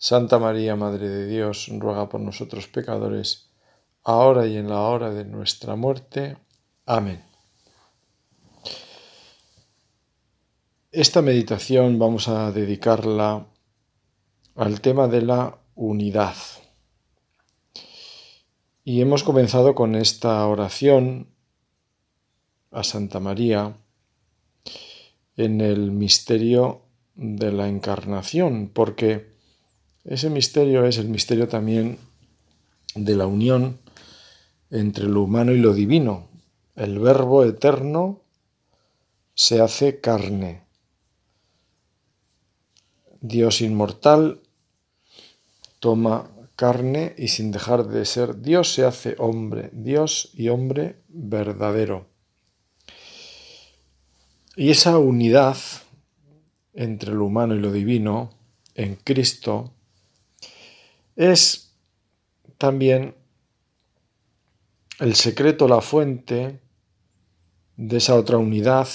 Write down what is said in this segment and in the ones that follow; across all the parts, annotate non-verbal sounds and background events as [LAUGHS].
Santa María, Madre de Dios, ruega por nosotros pecadores, ahora y en la hora de nuestra muerte. Amén. Esta meditación vamos a dedicarla al tema de la unidad. Y hemos comenzado con esta oración a Santa María en el misterio de la encarnación, porque ese misterio es el misterio también de la unión entre lo humano y lo divino. El verbo eterno se hace carne. Dios inmortal toma carne y sin dejar de ser Dios se hace hombre, Dios y hombre verdadero. Y esa unidad entre lo humano y lo divino en Cristo es también el secreto, la fuente de esa otra unidad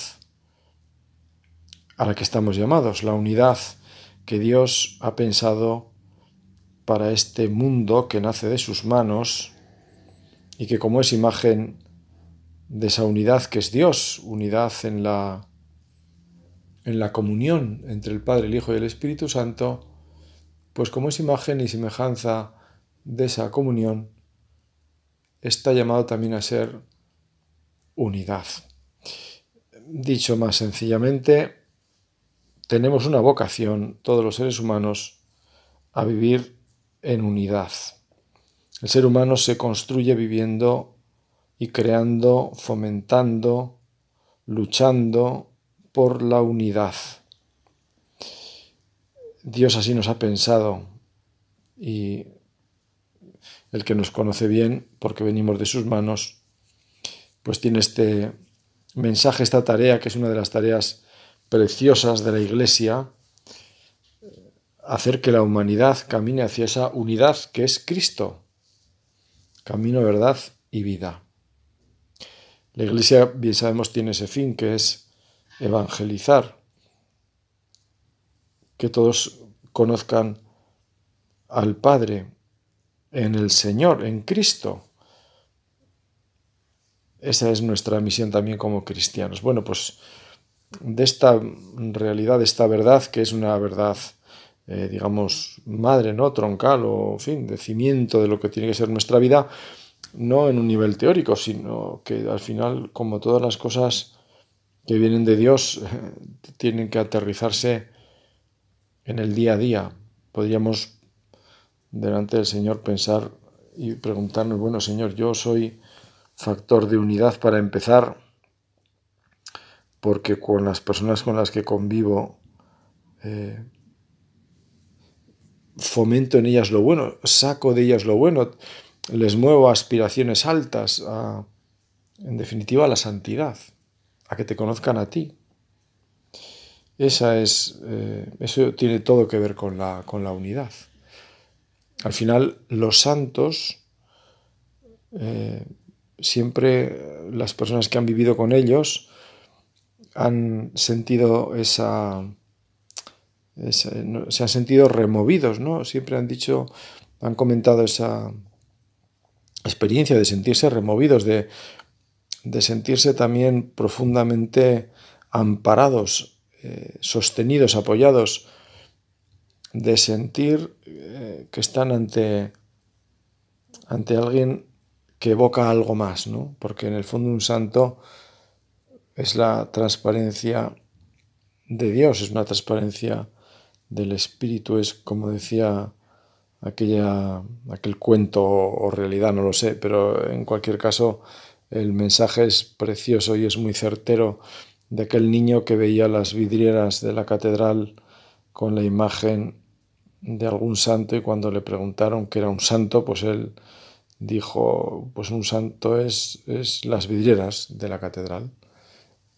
a la que estamos llamados, la unidad que Dios ha pensado para este mundo que nace de sus manos y que como es imagen de esa unidad que es Dios, unidad en la en la comunión entre el Padre, el Hijo y el Espíritu Santo, pues como es imagen y semejanza de esa comunión, está llamado también a ser unidad. Dicho más sencillamente, tenemos una vocación, todos los seres humanos, a vivir en unidad. El ser humano se construye viviendo y creando, fomentando, luchando por la unidad. Dios así nos ha pensado y el que nos conoce bien, porque venimos de sus manos, pues tiene este mensaje, esta tarea, que es una de las tareas preciosas de la Iglesia, hacer que la humanidad camine hacia esa unidad que es Cristo, camino, verdad y vida. La Iglesia, bien sabemos, tiene ese fin, que es evangelizar, que todos conozcan al Padre en el Señor, en Cristo. Esa es nuestra misión también como cristianos. Bueno, pues de esta realidad, de esta verdad, que es una verdad, eh, digamos, madre, ¿no? Troncal o, en fin, de cimiento de lo que tiene que ser nuestra vida, no en un nivel teórico, sino que al final, como todas las cosas que vienen de Dios, [LAUGHS] tienen que aterrizarse en el día a día. Podríamos delante del Señor pensar y preguntarnos, bueno Señor, yo soy factor de unidad para empezar, porque con las personas con las que convivo eh, fomento en ellas lo bueno, saco de ellas lo bueno, les muevo a aspiraciones altas, en definitiva a la santidad, a que te conozcan a ti. Esa es, eh, eso tiene todo que ver con la, con la unidad. Al final, los santos, eh, siempre las personas que han vivido con ellos han sentido esa, se han sentido removidos, ¿no? Siempre han dicho, han comentado esa experiencia de sentirse removidos, de, de sentirse también profundamente amparados eh, sostenidos, apoyados, de sentir eh, que están ante, ante alguien que evoca algo más, ¿no? Porque en el fondo un santo es la transparencia de Dios, es una transparencia del Espíritu, es como decía aquella, aquel cuento o realidad, no lo sé, pero en cualquier caso el mensaje es precioso y es muy certero de aquel niño que veía las vidrieras de la catedral con la imagen de algún santo y cuando le preguntaron qué era un santo, pues él dijo, pues un santo es, es las vidrieras de la catedral.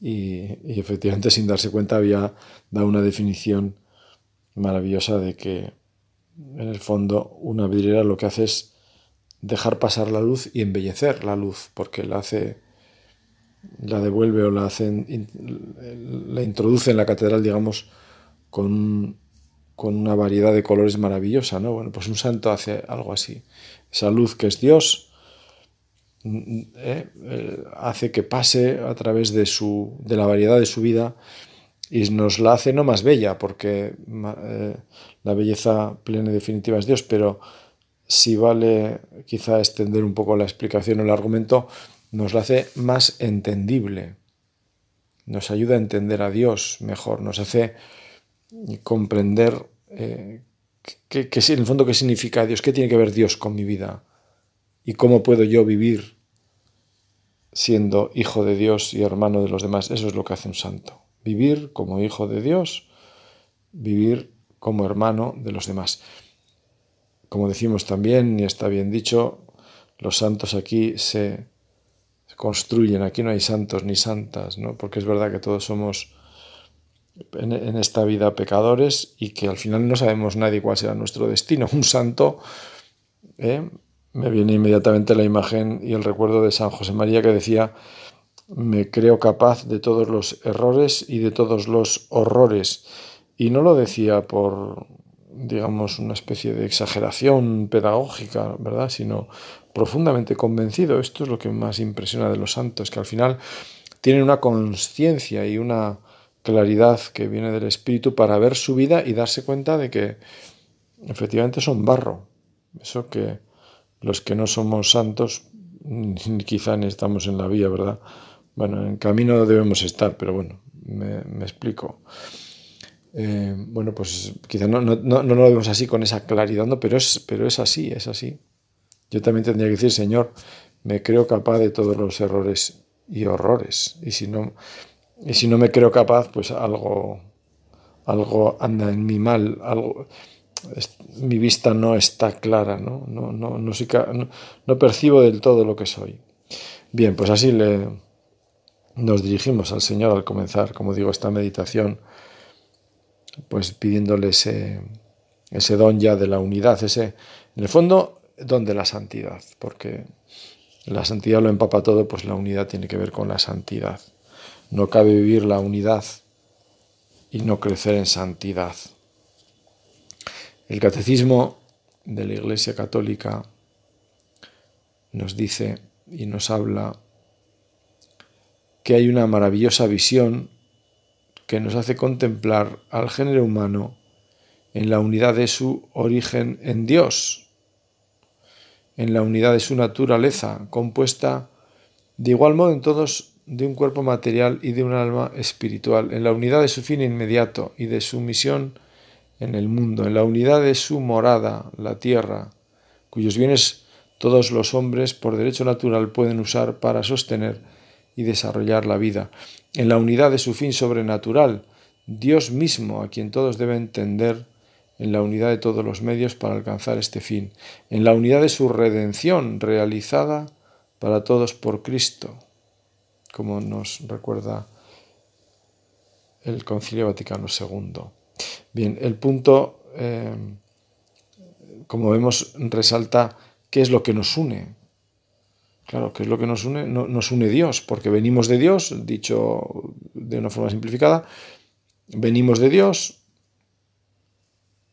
Y, y, efectivamente sin darse cuenta había dado una definición maravillosa de que en el fondo una vidriera lo que hace es dejar pasar la luz y embellecer la luz, porque la hace, la devuelve o la hace, la introduce en la catedral, digamos, con, con una variedad de colores maravillosa, ¿no? Bueno, pues un santo hace algo así. Esa luz que es Dios ¿eh? Eh, hace que pase a través de, su, de la variedad de su vida y nos la hace no más bella, porque eh, la belleza plena y definitiva es Dios, pero si vale quizá extender un poco la explicación o el argumento, nos la hace más entendible, nos ayuda a entender a Dios mejor, nos hace comprender eh, qué, en el fondo qué significa Dios, qué tiene que ver Dios con mi vida y cómo puedo yo vivir siendo hijo de Dios y hermano de los demás. Eso es lo que hace un santo vivir como hijo de Dios, vivir como hermano de los demás. Como decimos también, y está bien dicho, los santos aquí se construyen, aquí no hay santos ni santas, ¿no? porque es verdad que todos somos en, esta vida pecadores y que al final no sabemos nadie cuál será nuestro destino. Un santo, ¿eh? me viene inmediatamente la imagen y el recuerdo de San José María que decía, me creo capaz de todos los errores y de todos los horrores. Y no lo decía por, digamos, una especie de exageración pedagógica, ¿verdad? Sino profundamente convencido. Esto es lo que más impresiona de los santos, que al final tienen una conciencia y una claridad que viene del Espíritu para ver su vida y darse cuenta de que efectivamente son barro. Eso que los que no somos santos, quizá ni estamos en la vía, ¿verdad? Bueno, en camino debemos estar, pero bueno, me, explico. Eh, bueno, pues quizá no, no, no, lo vemos así con esa claridad, pero, es, pero es así, es así. Yo también tendría que decir, Señor, me creo capaz de todos los errores y horrores. Y si no, y si no me creo capaz, pues algo, algo anda en mi mal, algo, mi vista no está clara, ¿no? No, no, no, no percibo del todo lo que soy. Bien, pues así le, nos dirigimos al Señor al comenzar, como digo, esta meditación, pues pidiéndole ese, ese don ya de la unidad, ese, en el fondo, don de la santidad, porque la santidad lo empapa todo, pues la unidad tiene que ver con la santidad. No cabe vivir la unidad y no crecer en santidad. El catecismo de la Iglesia Católica nos dice y nos habla que hay una maravillosa visión que nos hace contemplar al género humano en la unidad de su origen en Dios, en la unidad de su naturaleza, compuesta de igual modo en todos de un cuerpo material y de un alma espiritual, en la unidad de su fin inmediato y de su misión en el mundo, en la unidad de su morada, la tierra, cuyos bienes todos los hombres por derecho natural pueden usar para sostener y desarrollar la vida. En la unidad de su fin sobrenatural, Dios mismo, a quien todos deben entender, en la unidad de todos los medios para alcanzar este fin, en la unidad de su redención realizada para todos por Cristo, como nos recuerda el Concilio Vaticano II. Bien, el punto, eh, como vemos, resalta qué es lo que nos une, Claro, ¿qué es lo que nos une? nos une Dios, porque venimos de Dios, dicho de una forma simplificada, venimos de Dios,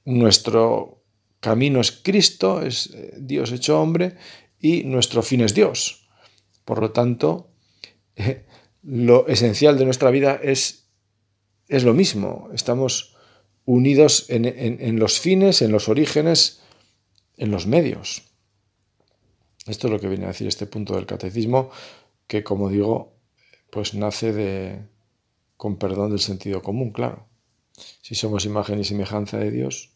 nuestro camino es Cristo, es eh, Dios hecho hombre, y nuestro fin es Dios. Por lo tanto, lo esencial de nuestra vida es, es lo mismo, estamos unidos en los fines, en los orígenes, en los medios. Esto es lo que viene a decir este punto del catecismo, que como digo, pues nace de, con perdón del sentido común, claro. Si somos imagen y semejanza de Dios,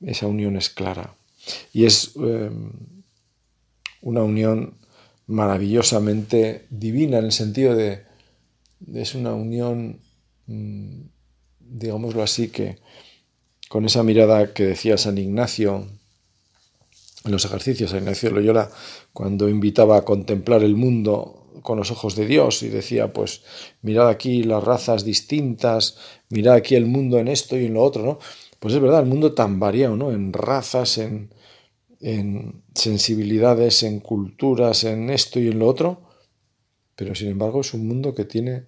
esa unión es clara. Y es eh, una unión maravillosamente divina en el sentido de, es una unión, mm, digámoslo así, que con esa mirada que decía San Ignacio en los ejercicios, San Ignacio Loyola, cuando invitaba a contemplar el mundo con los ojos de Dios y decía, pues mirad aquí las razas distintas, mirad aquí el mundo en esto y en lo otro, ¿no? Pues es verdad, el mundo tan variado, ¿no? En razas, en, en sensibilidades, en culturas, en esto y en lo otro, pero sin embargo es un mundo que tiene,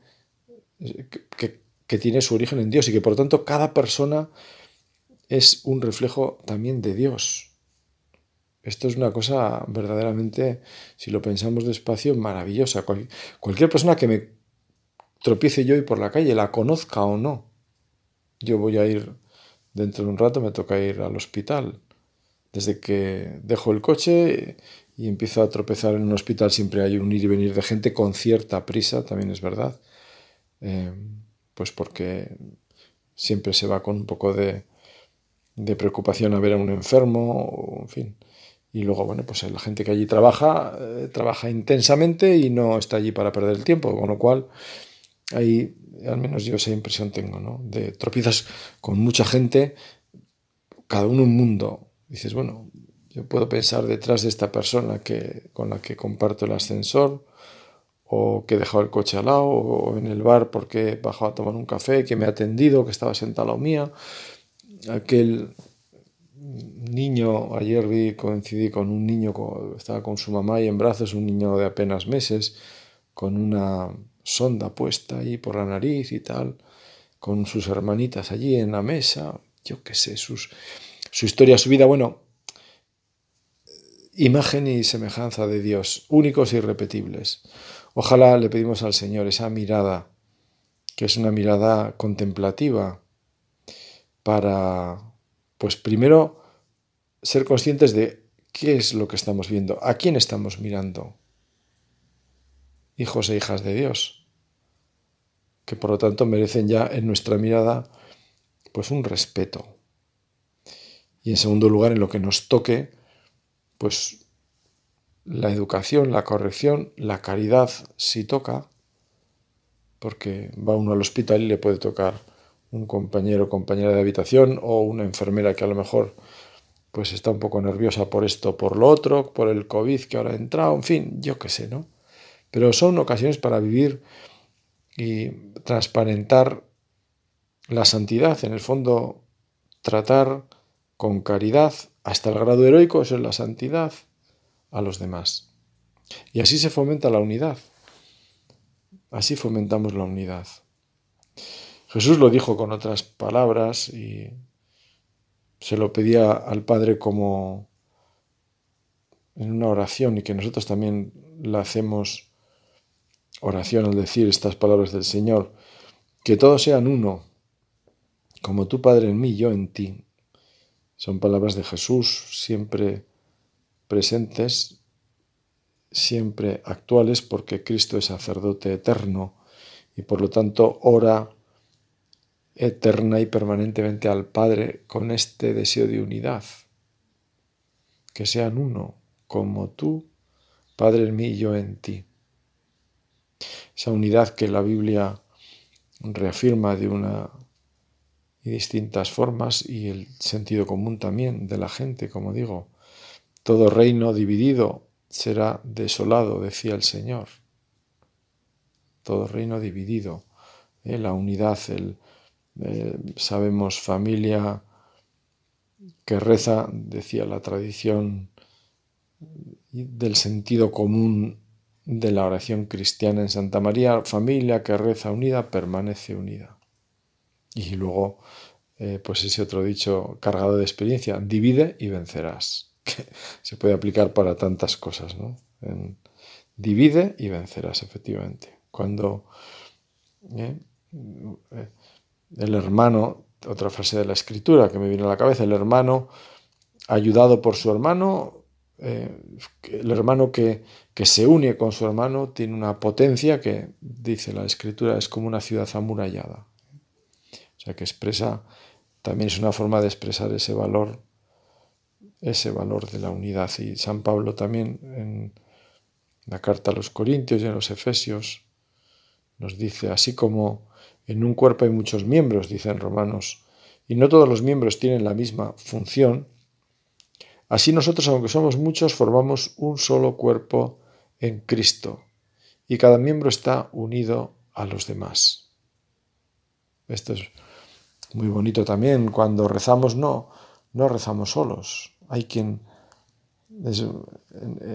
que, que tiene su origen en Dios y que por tanto cada persona es un reflejo también de Dios. Esto es una cosa verdaderamente, si lo pensamos despacio, maravillosa. cualquier persona que me tropiece yo y por la calle, la conozca o no, yo voy a ir, dentro de un rato me toca ir al hospital. Desde que dejo el coche y empiezo a tropezar en un hospital, siempre hay un ir y venir de gente con cierta prisa, también es verdad. Eh, pues porque siempre se va con un poco de, de preocupación a ver a un enfermo, en fin. Y luego, bueno, pues la gente que allí trabaja, eh, trabaja intensamente y no está allí para perder el tiempo, con lo cual ahí al menos yo esa impresión tengo, ¿no? De tropiezas con mucha gente, cada uno un mundo. Dices, bueno, yo puedo pensar detrás de esta persona que, con la que comparto el ascensor, o que he dejado el coche al lado, o en el bar porque he bajado a tomar un café, que me ha atendido, que estaba sentado a la mía, aquel niño, ayer vi, coincidí con un niño, estaba con su mamá y en brazos, un niño de apenas meses, con una sonda puesta ahí por la nariz y tal, con sus hermanitas allí en la mesa, yo qué sé, sus, su historia, su vida, bueno, imagen y semejanza de Dios, únicos e irrepetibles. Ojalá le pedimos al Señor esa mirada, que es una mirada contemplativa, para, pues primero, ser conscientes de qué es lo que estamos viendo, a quién estamos mirando. Hijos e hijas de Dios, que por lo tanto merecen ya en nuestra mirada pues un respeto. Y en segundo lugar, en lo que nos toque, pues la educación, la corrección, la caridad, si toca, porque va uno al hospital y le puede tocar un compañero o compañera de habitación o una enfermera que a lo mejor pues está un poco nerviosa por esto, por lo otro, por el COVID que ahora ha entrado, en fin, yo qué sé, ¿no? Pero son ocasiones para vivir y transparentar la santidad, en el fondo tratar con caridad hasta el grado heroico, eso es la santidad, a los demás. Y así se fomenta la unidad. Así fomentamos la unidad. Jesús lo dijo con otras palabras y se lo pedía al Padre como en una oración y que nosotros también la hacemos oración al decir estas palabras del Señor, que todos sean uno, como tu Padre en mí, yo en ti. Son palabras de Jesús siempre presentes, siempre actuales, porque Cristo es sacerdote eterno y por lo tanto ora eterna y permanentemente al Padre con este deseo de unidad. Que sean uno, como tú, Padre en mí y yo en ti. Esa unidad que la Biblia reafirma de una y distintas formas y el sentido común también de la gente, como digo. Todo reino dividido será desolado, decía el Señor. Todo reino dividido. ¿eh? La unidad, el, eh, sabemos familia que reza, decía la tradición del sentido común de la oración cristiana en Santa María, familia que reza unida permanece unida. Y luego, eh, pues ese otro dicho cargado de experiencia, divide y vencerás, [LAUGHS] que se puede aplicar para tantas cosas, ¿no? divide y vencerás, efectivamente. Cuando eh, el hermano, otra frase de la escritura que me viene a la cabeza, el hermano ayudado por su hermano eh, el hermano que, que, se une con su hermano tiene una potencia que, dice la escritura, es como una ciudad amurallada. O sea, que expresa, también es una forma de expresar ese valor, ese valor de la unidad. Y San Pablo también en la carta a los Corintios y a los Efesios nos dice, así como en un cuerpo hay muchos miembros, dicen Romanos, y no todos los miembros tienen la misma función, Así nosotros, aunque somos muchos, formamos un solo cuerpo en Cristo y cada miembro está unido a los demás. Esto es muy bonito también. Cuando rezamos, no, no rezamos solos. Hay quien es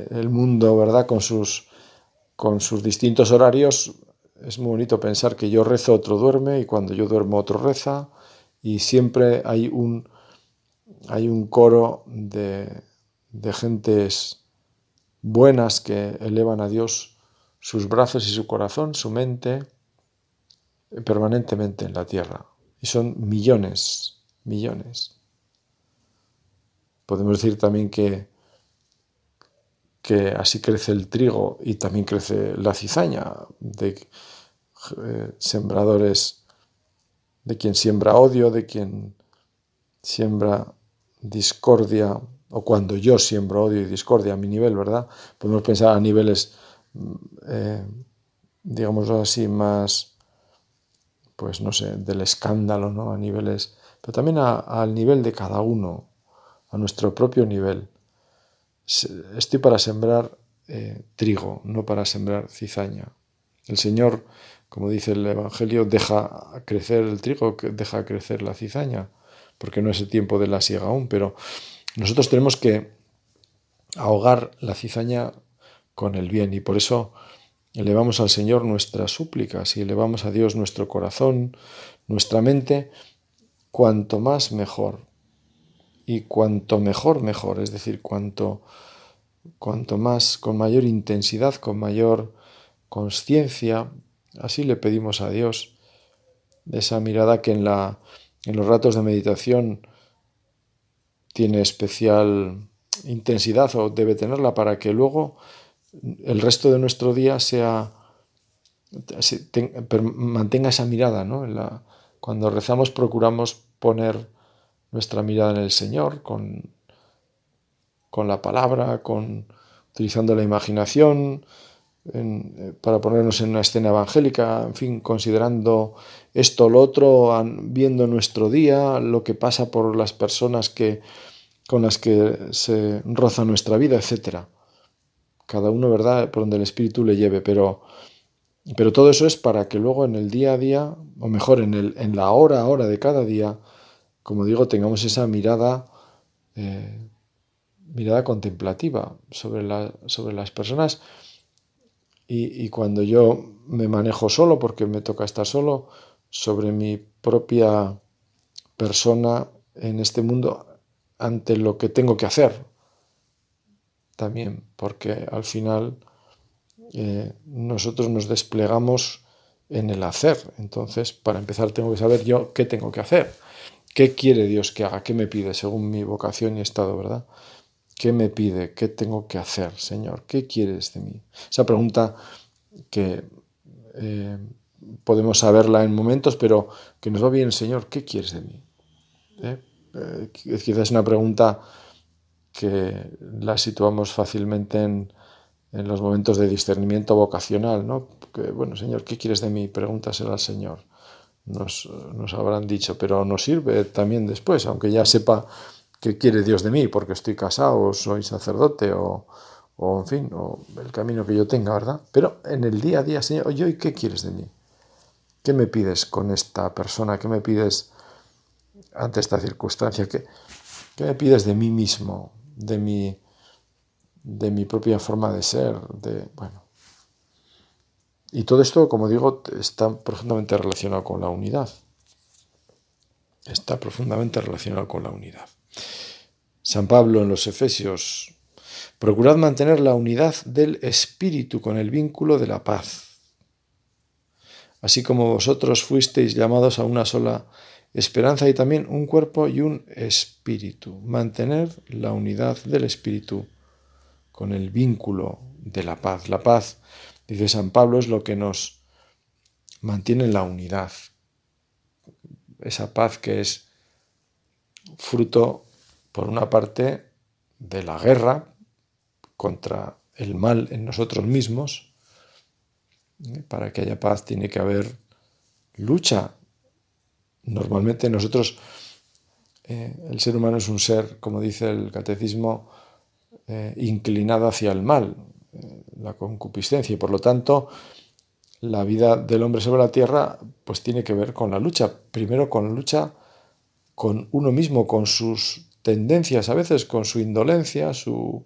el mundo, ¿verdad? Con sus, con sus distintos horarios, es muy bonito pensar que yo rezo, otro duerme, y cuando yo duermo, otro reza, y siempre hay un, hay un coro de, de gentes buenas que elevan a Dios sus brazos y su corazón, su mente, permanentemente en la tierra. Y son millones, millones. Podemos decir también que, que así crece el trigo y también crece la cizaña de eh, sembradores, de quien siembra odio, de quien siembra discordia, o cuando yo siembro odio y discordia a mi nivel, ¿verdad? Podemos pensar a niveles, mm, eh, digamos así, más, pues no sé, del escándalo, ¿no? A niveles, pero también al nivel de cada uno, a nuestro propio nivel. Estoy para sembrar eh, trigo, no para sembrar cizaña. El Señor, como dice el Evangelio, deja crecer el trigo, deja crecer la cizaña porque no es el tiempo de la siega aún, pero nosotros tenemos que ahogar la cizaña con el bien y por eso elevamos al Señor nuestras súplicas y elevamos a Dios nuestro corazón, nuestra mente, cuanto más mejor. Y cuanto mejor, mejor, es decir, cuanto, cuanto más, con mayor intensidad, con mayor conciencia, así le pedimos a Dios esa mirada que en la en los ratos de meditación tiene especial intensidad o debe tenerla para que luego el resto de nuestro día sea mantenga esa mirada, ¿no? cuando rezamos procuramos poner nuestra mirada en el Señor con, con la palabra, con utilizando la imaginación, eh, para ponernos en una escena evangélica, en fin, considerando esto o lo otro, viendo nuestro día, lo que pasa por las personas que, con las que se roza nuestra vida, etc. Cada uno, ¿verdad?, por donde el Espíritu le lleve, pero, pero todo eso es para que luego en el día a día, o mejor, en, el, en la hora a hora de cada día, como digo, tengamos esa mirada, eh, mirada contemplativa sobre, sobre las personas y, cuando yo me manejo solo, porque me toca estar solo, sobre mi propia persona en este mundo ante lo que tengo que hacer. También, porque al final eh, nosotros nos desplegamos en el hacer. Entonces, para empezar, tengo que saber yo qué tengo que hacer. ¿Qué quiere Dios que haga? ¿Qué me pide según mi vocación y estado, verdad? ¿Qué me pide? ¿Qué tengo que hacer, Señor? ¿Qué quieres de mí? Esa pregunta que eh, podemos saberla en momentos, pero que nos va bien, Señor, ¿qué quieres de mí? ¿Eh? Eh, quizás es una pregunta que la situamos fácilmente en, los momentos de discernimiento vocacional, ¿no? Que, bueno, Señor, ¿qué quieres de mí? Pregúntaselo al Señor. Nos, nos habrán dicho, pero nos sirve también después, aunque ya sepa qué quiere Dios de mí, porque estoy casado, o soy sacerdote, o, en fin, o el camino que yo tenga, ¿verdad? Pero en el día a día, Señor, oye, ¿y qué quieres de mí? ¿Qué me pides con esta persona? ¿Qué me pides ante esta circunstancia? ¿Qué, qué me pides de mí mismo, de mi, de mi propia forma de ser? De, bueno. Y todo esto, como digo, está profundamente relacionado con la unidad. Está profundamente relacionado con la unidad. San Pablo en los Efesios, procurad mantener la unidad del Espíritu con el vínculo de la paz. Así como vosotros fuisteis llamados a una sola esperanza y también un cuerpo y un espíritu. Mantener la unidad del Espíritu con el vínculo de la paz. La paz, dice San Pablo, es lo que nos mantiene en la unidad. Esa paz que es fruto, por una parte, de la guerra contra el mal en nosotros mismos. Para que haya paz tiene que haber lucha. Normalmente nosotros, eh, el ser humano es un ser, como dice el catecismo, eh, inclinado hacia el mal, eh, la concupiscencia, y por lo tanto la vida del hombre sobre la tierra pues tiene que ver con la lucha, primero con la lucha con uno mismo, con sus tendencias, a veces con su indolencia, su...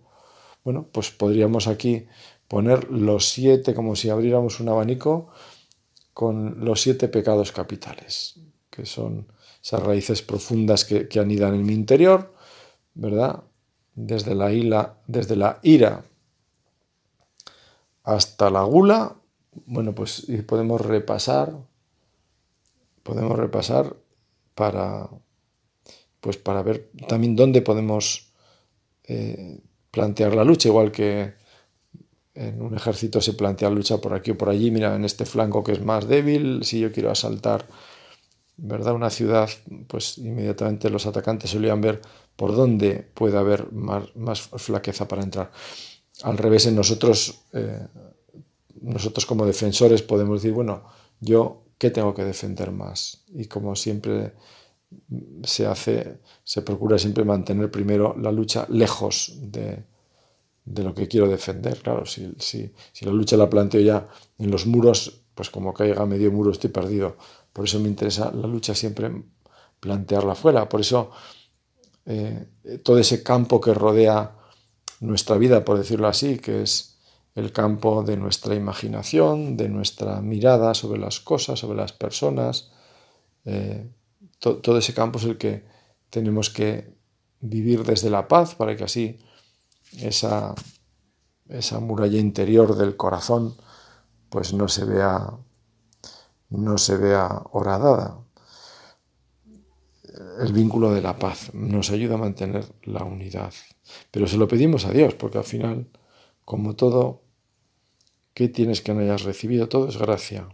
Bueno, pues podríamos aquí poner los siete, como si abriéramos un abanico, con los siete pecados capitales, que son esas raíces profundas que, que anidan en mi interior, ¿verdad? desde la, ira, desde la ira hasta la gula, bueno, pues podemos repasar, podemos repasar para, pues para ver también dónde podemos eh, plantear la lucha, igual que en un ejército se plantea lucha por aquí o por allí, mira, en este flanco que es más débil, si yo quiero asaltar, ¿verdad? Una ciudad, pues inmediatamente los atacantes solían ver por dónde puede haber más, flaqueza para entrar. Al revés, en nosotros, eh, nosotros como defensores podemos decir, bueno, yo qué tengo que defender más. Y como siempre se hace, se procura siempre mantener primero la lucha lejos de, lo que quiero defender. Claro, si, si, la lucha la planteo ya en los muros, pues como caiga medio muro estoy perdido. Por eso me interesa la lucha siempre plantearla fuera. Por eso eh, todo ese campo que rodea nuestra vida, por decirlo así, que es el campo de nuestra imaginación, de nuestra mirada sobre las cosas, sobre las personas. Eh, todo ese campo es el que tenemos que vivir desde la paz para que así esa, esa muralla interior del corazón pues no se vea no se vea horadada el vínculo de la paz, nos ayuda a mantener la unidad. Pero se lo pedimos a Dios, porque al final, como todo, ¿qué tienes que no hayas recibido? Todo es gracia.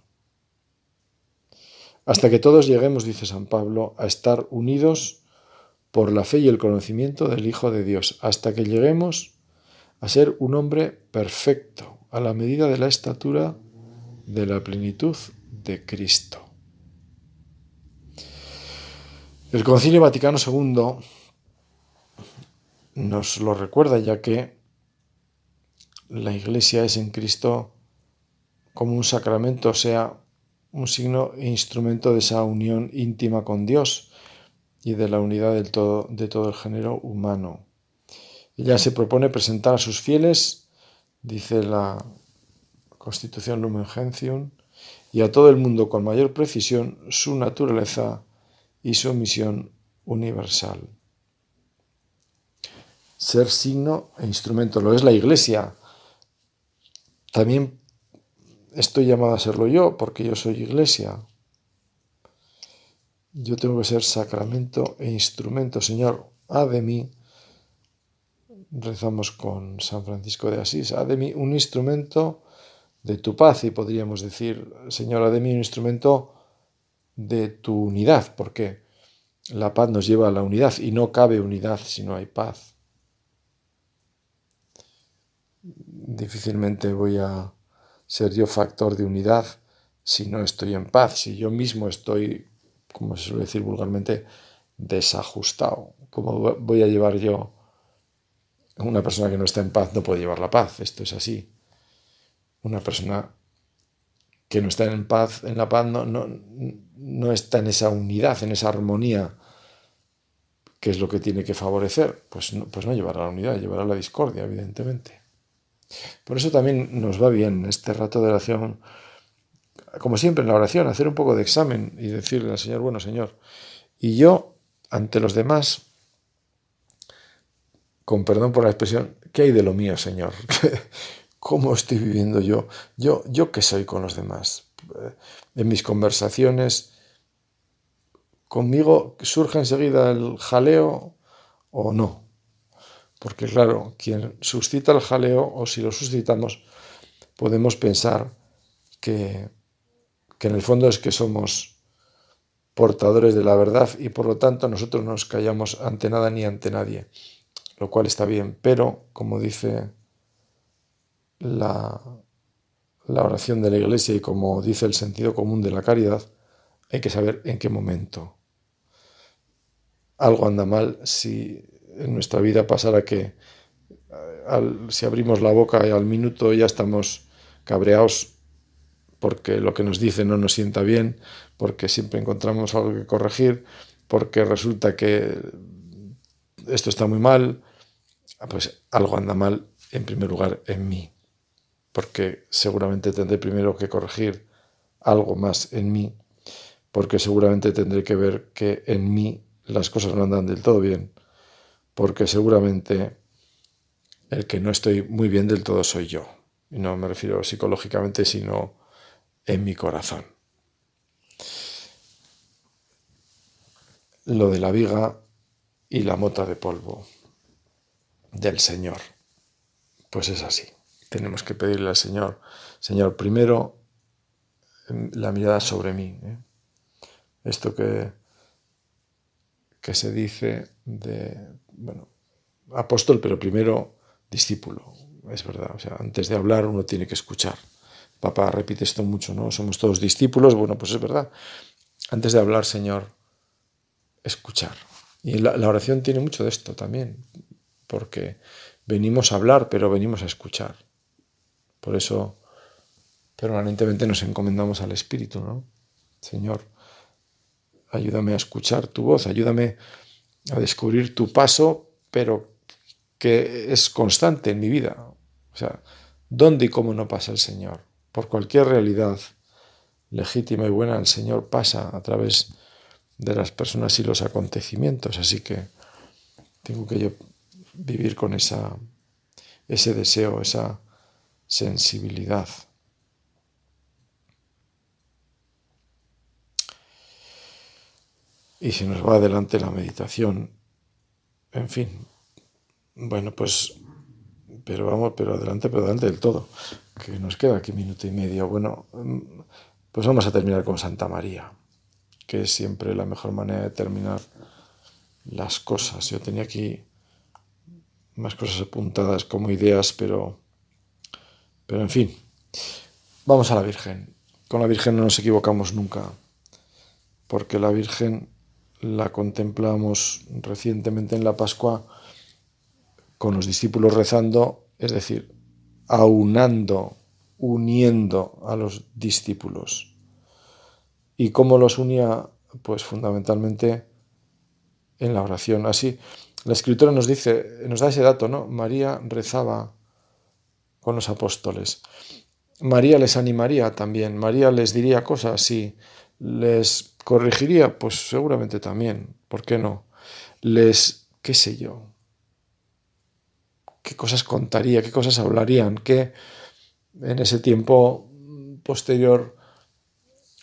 Hasta que todos lleguemos, dice San Pablo, a estar unidos por la fe y el conocimiento del Hijo de Dios, hasta que lleguemos a ser un hombre perfecto, a la medida de la estatura de la plenitud de Cristo. El Concilio Vaticano II nos lo recuerda ya que la Iglesia es en Cristo como un sacramento, o sea, un signo e instrumento de esa unión íntima con Dios y de la unidad del todo, de todo el género humano. Ella se propone presentar a sus fieles, dice la Constitución Lumen Gentium, y a todo el mundo con mayor precisión su naturaleza y su misión universal. Ser signo e instrumento lo es la Iglesia. También estoy llamado a serlo yo porque yo soy Iglesia. Yo tengo que ser sacramento e instrumento. Señor, haz de mí, rezamos con San Francisco de Asís, haz de mí un instrumento de tu paz y podríamos decir, Señor, haz de mí un instrumento de tu unidad, porque la paz nos lleva a la unidad y no cabe unidad si no hay paz. Difícilmente voy a ser yo factor de unidad si no estoy en paz, si yo mismo estoy, como se suele decir vulgarmente, desajustado. ¿Cómo voy a llevar yo una persona que no está en paz? No puede llevar la paz, esto es así. Una persona que no está en paz, en la paz, no, no, está en esa unidad, en esa armonía, que es lo que tiene que favorecer, pues no, pues no llevará la unidad, llevará la discordia, evidentemente. Por eso también nos va bien este rato de oración, como siempre en la oración, hacer un poco de examen y decirle al Señor, bueno Señor, y yo ante los demás, con perdón por la expresión, ¿qué hay de lo mío, Señor? [LAUGHS] cómo estoy viviendo yo, yo, yo qué soy con los demás. En mis conversaciones, conmigo surge enseguida el jaleo o no. Porque claro, quien suscita el jaleo, o si lo suscitamos, podemos pensar que, que en el fondo es que somos portadores de la verdad y por lo tanto nosotros no nos callamos ante nada ni ante nadie, lo cual está bien, pero como dice la, la oración de la iglesia y como dice el sentido común de la caridad, hay que saber en qué momento. Algo anda mal si en nuestra vida pasara que si abrimos la boca y al minuto ya estamos cabreados porque lo que nos dice no nos sienta bien, porque siempre encontramos algo que corregir, porque resulta que esto está muy mal, pues algo anda mal en primer lugar en mí porque seguramente tendré primero que corregir algo más en mí, porque seguramente tendré que ver que en mí las cosas no andan del todo bien, porque seguramente el que no estoy muy bien del todo soy yo. Y no me refiero psicológicamente, sino en mi corazón. Lo de la viga y la mota de polvo del Señor. Pues es así tenemos que pedirle al Señor, Señor, primero em, la mirada sobre mí. ¿eh? Esto que, que se dice de, bueno, apóstol, pero primero discípulo, es verdad. O sea, antes de hablar uno tiene que escuchar. Papá repite esto mucho, ¿no? Somos todos discípulos, bueno, pues es verdad. Antes de hablar, Señor, escuchar. Y la, la oración tiene mucho de esto también, porque venimos a hablar, pero venimos a escuchar. Por eso permanentemente nos encomendamos al Espíritu, ¿no? Señor, ayúdame a escuchar tu voz, ayúdame a descubrir tu paso, pero que es constante en mi vida. O sea, ¿dónde y cómo no pasa el Señor? Por cualquier realidad legítima y buena, el Señor pasa a través de las personas y los acontecimientos. Así que tengo que yo vivir con esa, ese deseo, esa sensibilidad. Y si nos va adelante la meditación, en fin, bueno, pues, pero vamos, pero adelante, pero adelante del todo, que nos queda aquí minuto y medio. Bueno, pues vamos a terminar con Santa María, que es siempre la mejor manera de terminar las cosas. Yo tenía aquí más cosas apuntadas como ideas, pero pero en fin, vamos a la Virgen. Con la Virgen no nos equivocamos nunca, porque la Virgen la contemplamos recientemente en la Pascua con los discípulos rezando, es decir, aunando, uniendo a los discípulos. ¿Y cómo los unía? Pues fundamentalmente en la oración. Así, la escritura nos dice, nos da ese dato, ¿no? María rezaba con los apóstoles. María les animaría también, María les diría cosas, sí, les corregiría, pues seguramente también, ¿por qué no? Les, qué sé yo, qué cosas contaría, qué cosas hablarían, qué en ese tiempo posterior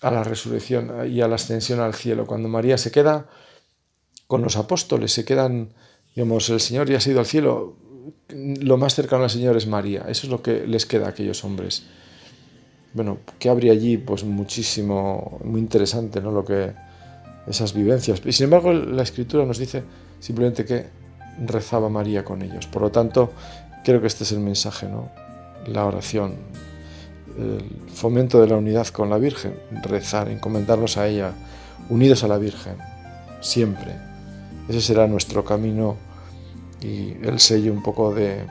a la resurrección y a la ascensión al cielo, cuando María se queda con los apóstoles, se quedan, digamos, el Señor ya ha ido al cielo, lo más cercano al Señor es María. Eso es lo que les queda a aquellos hombres. Bueno, ¿qué habría allí? Pues muchísimo, muy interesante, ¿no? Lo que esas vivencias. Y sin embargo, la Escritura nos dice simplemente que rezaba María con ellos. Por lo tanto, creo que este es el mensaje, ¿no? La oración, el fomento de la unidad con la Virgen, rezar, encomendarnos a ella, unidos a la Virgen, siempre. Ese será nuestro camino y el sello un poco de,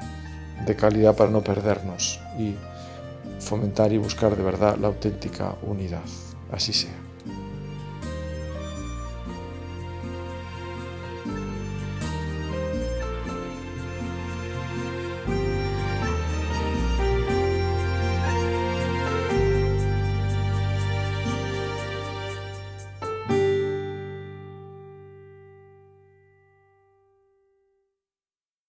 de calidad para no perdernos y fomentar y buscar de verdad la auténtica unidad. Así sea.